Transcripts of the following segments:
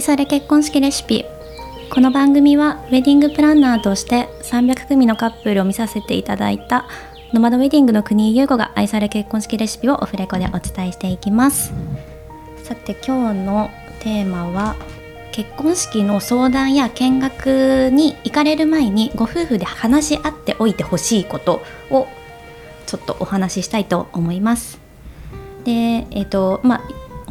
愛され結婚式レシピ。この番組はウェディングプランナーとして300組のカップルを見させていただいたノマドウェディングの国井優子が愛され結婚式レシピをオフレコでお伝えしていきます。さて今日のテーマは結婚式の相談や見学に行かれる前にご夫婦で話し合っておいてほしいことをちょっとお話ししたいと思います。でえっ、ー、とまあ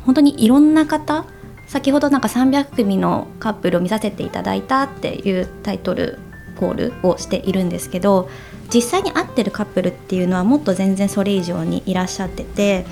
本当にいろんな方先ほどなんか300組のカップルを見させていただいたっていうタイトルコールをしているんですけど実際に会ってるカップルっていうのはもっと全然それ以上にいらっしゃってて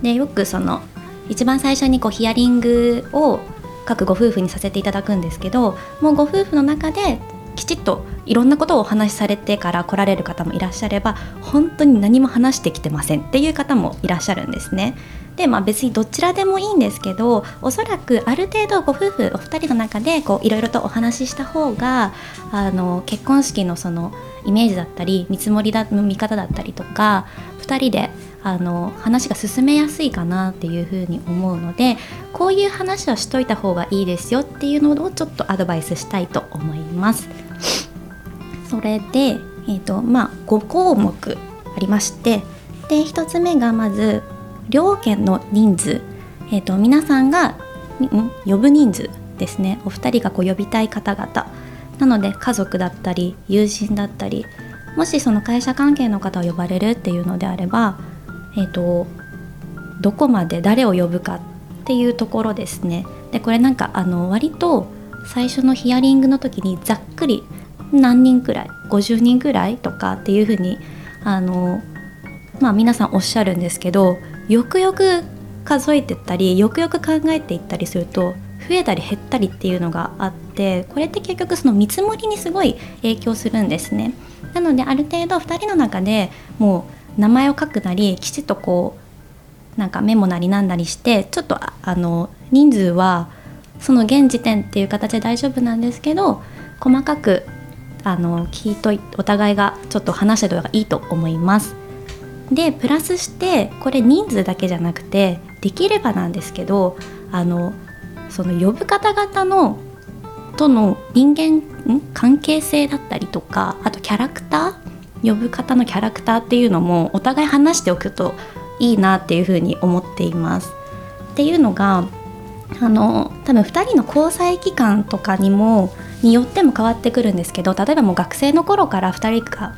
でよくその一番最初にこうヒアリングを各ご夫婦にさせていただくんですけどもうご夫婦の中できちっといろんなことをお話しされてから来られる方もいらっしゃれば本当に何も話してきてませんっていう方もいらっしゃるんですね。でまあ別にどちらでもいいんですけどおそらくある程度ご夫婦お二人の中でこういろいろとお話しした方があの結婚式のそのイメージだったり見積もりだ見方だったりとか2人であの話が進めやすいかなっていうふうに思うのでこういう話はしといた方がいいですよっていうのをちょっとアドバイスしたいと思います。それで、えーとまあ、5項目ありましてで1つ目がまず両家の人数、えーと、皆さんがん？呼ぶ人数ですね。お二人がこう呼びたい方々。なので家族だったり友人だったりもしその会社関係の方を呼ばれるっていうのであれば、えーと、どこまで誰を呼ぶかっていうところですねでこれなんかあの割と最初のヒアリングの時にざっくり何人くらい50人くらいとかっていうふうにあのまあ皆さんおっしゃるんですけどよくよく数えてったりよくよく考えていったりすると増えたり減ったりっていうのがあってこれって結局その見積もりにすごい影響するんですね。なのである程度2人の中でもう名前を書くなりきちっとこうなんかメモなりなんなりしてちょっとあの人数はその現時点っていう形で大丈夫なんですけど細かくあの聞いといお互いがちょっと話してた方がいいと思います。でプラスしてこれ人数だけじゃなくてできればなんですけどあのその呼ぶ方々のとの人間関係性だったりとかあとキャラクター呼ぶ方のキャラクターっていうのもお互い話しておくといいなっていうふうに思っています。っていうのがあの多分2人の交際期間とかにもによっても変わってくるんですけど例えばもう学生の頃から2人が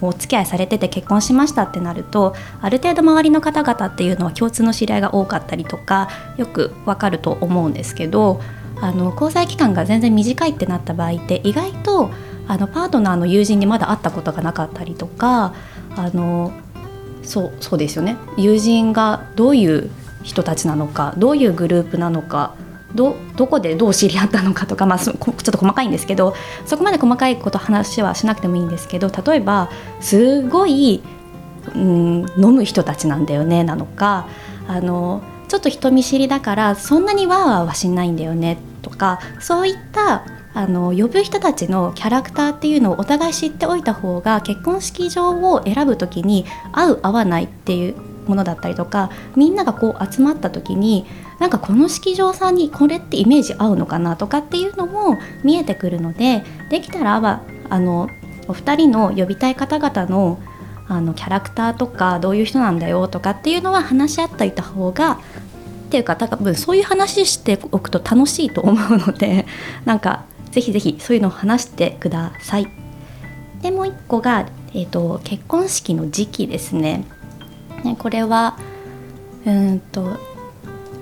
お付き合いされてて結婚しましたってなるとある程度周りの方々っていうのは共通の知り合いが多かったりとかよくわかると思うんですけどあの交際期間が全然短いってなった場合って意外とあのパートナーの友人にまだ会ったことがなかったりとかあのそうそうですよね。友人がどういう人たちなのかどういうグループなのかどどこでどう知り合ったのかとか、まあ、ちょっと細かいんですけどそこまで細かいこと話はしなくてもいいんですけど例えばすごい、うん、飲む人たちなんだよねなのかあのちょっと人見知りだからそんなにワーワーはしないんだよねとかそういったあの呼ぶ人たちのキャラクターっていうのをお互い知っておいた方が結婚式場を選ぶ時に合う合わないっていうものだったりとかみんながこう集まった時になんかこの式場さんにこれってイメージ合うのかなとかっていうのも見えてくるのでできたらはあのお二人の呼びたい方々のあのキャラクターとかどういう人なんだよとかっていうのは話し合っていた方がっていうか多分そういう話しておくと楽しいと思うのでなんかぜひぜひそういうのを話してください。でもう一個が、えーと、結婚式の時期ですね。ねこれはうんと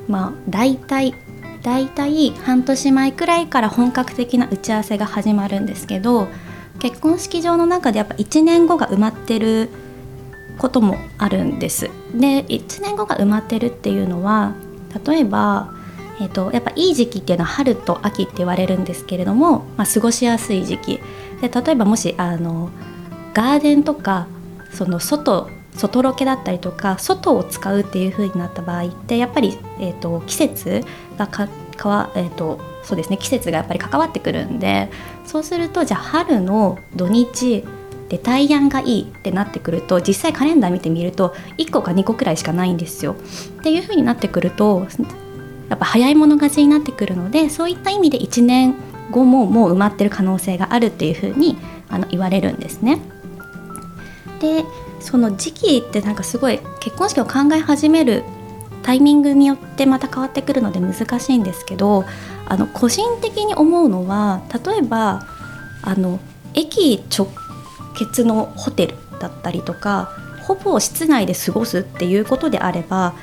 まあ大体大体半年前くらいから本格的な打ち合わせが始まるんですけど結婚式場の中でやっぱ1年後が埋まってることもあるんです。で1年後が埋まってるっていうのは例えば、えーと、やっぱいい時期っていうのは春と秋って言われるんですけれども、まあ、過ごしやすい時期で例えばもしあのガーデンとかその外外ロケだったりとか外を使うっていう風になった場合ってやっぱり、えーと、季節がかかわ、えーとそうですね、季節がやっぱり関わってくるんでそうするとじゃあ春の土日で大安がいいってなってくると実際カレンダー見てみると1個か2個くらいしかないんですよ。っていう風になってくるとやっぱ早い者勝ちになってくるのでそういった意味で1年後ももう埋まってる可能性があるっていうふうにあの言われるんですね。でその時期ってなんかすごい結婚式を考え始めるタイミングによってまた変わってくるので難しいんですけどあの個人的に思うのは例えばあの駅直結のホテルだったりとかほぼ室内で過ごすっていうことであれば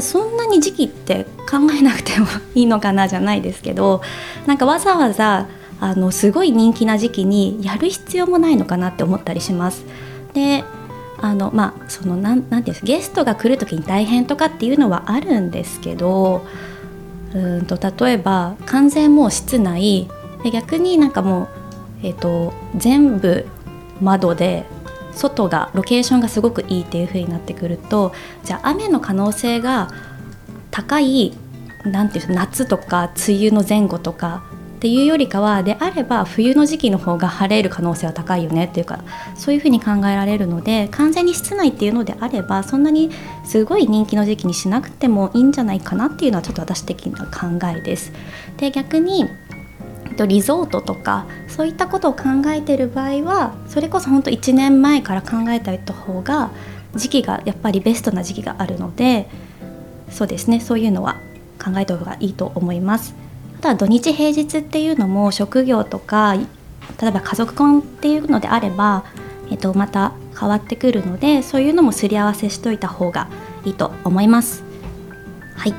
そんなに時期って考えなくてもいいのかなじゃないですけどなんかわざわざあのすごい人気な時期にやる必要もないのかなって思ったりします。であのまあそのなんなんていうんですゲストが来る時に大変とかっていうのはあるんですけどうんと例えば完全もう室内で逆になんかもう、えーと、全部窓で外がロケーションがすごくいいっていう風になってくるとじゃあ雨の可能性が高いなんていう夏とか梅雨の前後とかっていうよりかはであれば冬の時期の方が晴れる可能性は高いよねっていうかそういうふうに考えられるので完全に室内っていうのであればそんなにすごい人気の時期にしなくてもいいんじゃないかなっていうのはちょっと私的な考えです。で逆にリゾートとかそういったことを考えてる場合はそれこそ本当1年前から考えた方が時期がやっぱりベストな時期があるのでそうですねそういうのは考えた方がいいと思います。とは土日平日っていうのも職業とか例えば家族婚っていうのであれば、えっと、また変わってくるのでそういうのもすり合わせしといた方がいいと思います。はい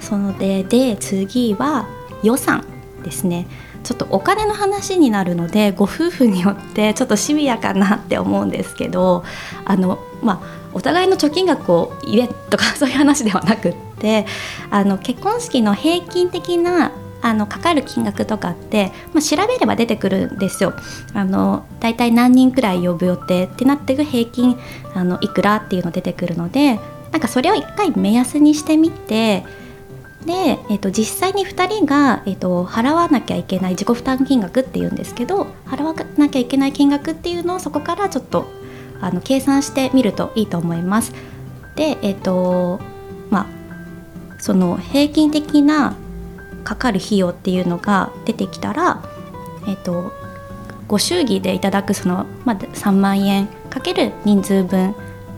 そのでで次は予算ですねちょっとお金の話になるのでご夫婦によってちょっとシビアかなって思うんですけどあのまあお互いの貯金額を言えとか そういう話ではなくってあの結婚式の平均的なあのかかる金額とかって、まあ、調べれば出てくるんですよ。あの大体何人くらい呼ぶ予定ってなってる平均あのいくらっていうの出てくるのでなんかそれを一回目安にしてみてで、えー、と実際に2人が、えー、と払わなきゃいけない自己負担金額っていうんですけど払わなきゃいけない金額っていうのをそこからちょっとあの計算してみるといいと思います。でえ、ー、とまあその平均的なかかる費用っていうのが出てきたら、えーと、ご祝儀でいただくその、まあ、3万円かける人数分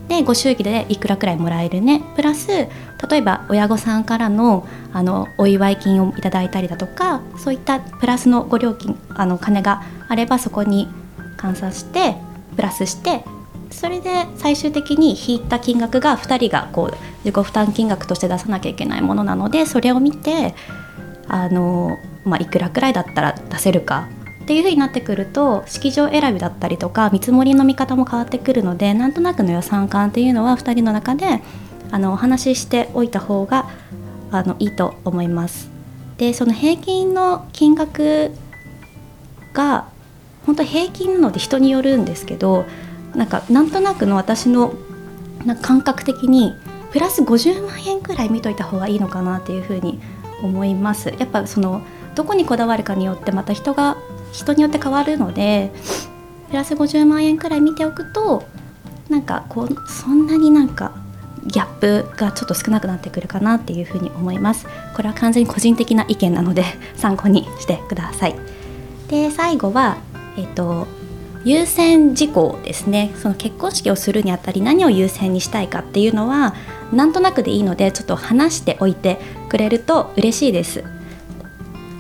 でご祝儀でいくらくらいもらえるねプラス例えば親御さんからのあのお祝い金をいただいたりだとかそういったプラスのご料金あの金があればそこに換算してプラスしてそれで最終的に引いた金額が2人がこう自己負担金額として出さなきゃいけないものなのでそれを見てあの、まあ、いくらくらいだったら出せるかっていうふうになってくると式場選びだったりとか見積もりの見方も変わってくるのでなんとなくの予算感っていうのは2人の中であのお話ししておいた方があのいいと思います。でその平均の金額が本当平均なので人によるんですけどなんかなんとなくの私のな感覚的にプラス50万円くらい見といた方がいいのかなっていうふうに思いますやっぱそのどこにこだわるかによってまた人が人によって変わるのでプラス50万円くらい見ておくとなんかこうそんなになんかギャップがちょっと少なくなってくるかなっていうふうに思います。これは完全に個人的な意見なので 参考にしてください。で最後はえっ、と優先事項ですね。その結婚式をするにあたり何を優先にしたいかっていうのはなんとなくでいいのでちょっと話しておいてくれると嬉しいです。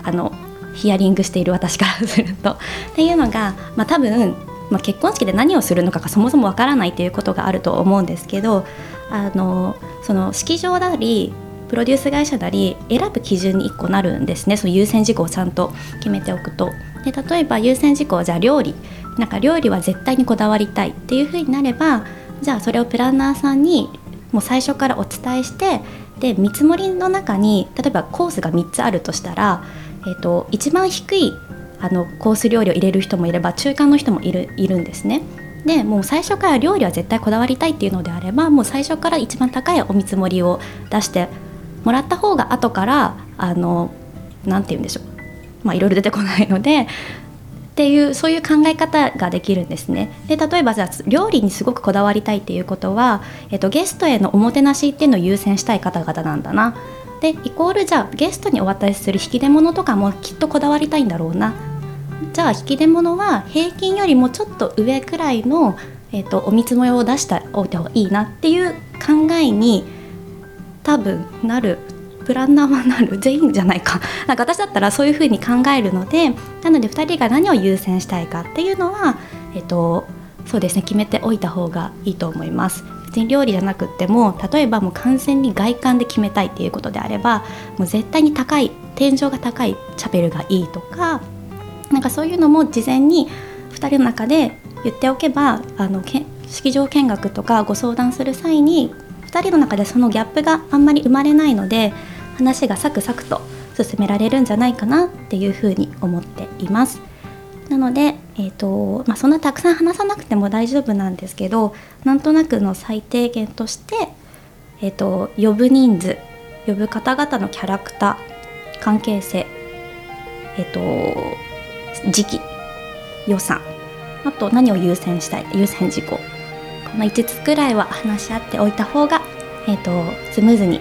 あのヒアリングしている私からすると。っていうのが、まあ、多分、まあ、結婚式で何をするのかがそもそもわからないということがあると思うんですけどあのその式場なりプロデュース会社なり選ぶ基準に1個なるんですねその優先事項をちゃんと決めておくと。で例えば優先事項じゃあ料理なんか料理は絶対にこだわりたいっていうふうになればじゃあそれをプランナーさんにもう最初からお伝えしてで見積もりの中に例えばコースが3つあるとしたら、えーと、一番低いあのコース料理を入れる人もいれば中間の人もいるいるんですね。でもう最初から料理は絶対こだわりたいっていうのであればもう最初から一番高いお見積もりを出してもらった方が後からあの何て言うんでしょうまあいろいろ出てこないのでっていうそういう考え方ができるんですね。で例えばじゃあ料理にすごくこだわりたいっていうことは、えっと、ゲストへのおもてなしっていうのを優先したい方々なんだなでイコールじゃあゲストにお渡しする引き出物とかもきっとこだわりたいんだろうなじゃあ引き出物は平均よりもちょっと上くらいの、えーと、お見積もりを出しておいた方がいいなっていう考えに多分なるプランナーはなる 全員じゃないか なんか私だったらそういうふうに考えるのでなので2人が何を優先したいかっていうのは、えーとそうですね決めておいた方がいいと思います。別に料理じゃなくても例えばもう完全に外観で決めたいっていうことであればもう絶対に高い天井が高いチャペルがいいとかなんかそういうのも事前に2人の中で言っておけばあのけ式場見学とかご相談する際に2人の中でそのギャップがあんまり生まれないので話がサクサクと進められるんじゃないかなっていうふうに思っています。なので、えーとまあ、そんなたくさん話さなくても大丈夫なんですけどなんとなくの最低限として、えーと、呼ぶ人数呼ぶ方々のキャラクター関係性、えーと、時期予算あと何を優先したい優先事項。この5つくらいは話し合っておいた方が、えーとスムーズに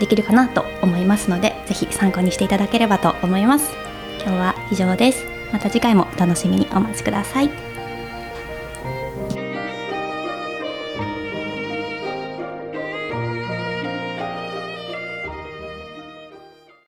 できるかなと思いますので是非参考にしていただければと思います。今日は以上です。また次回もお楽しみにお待ちください。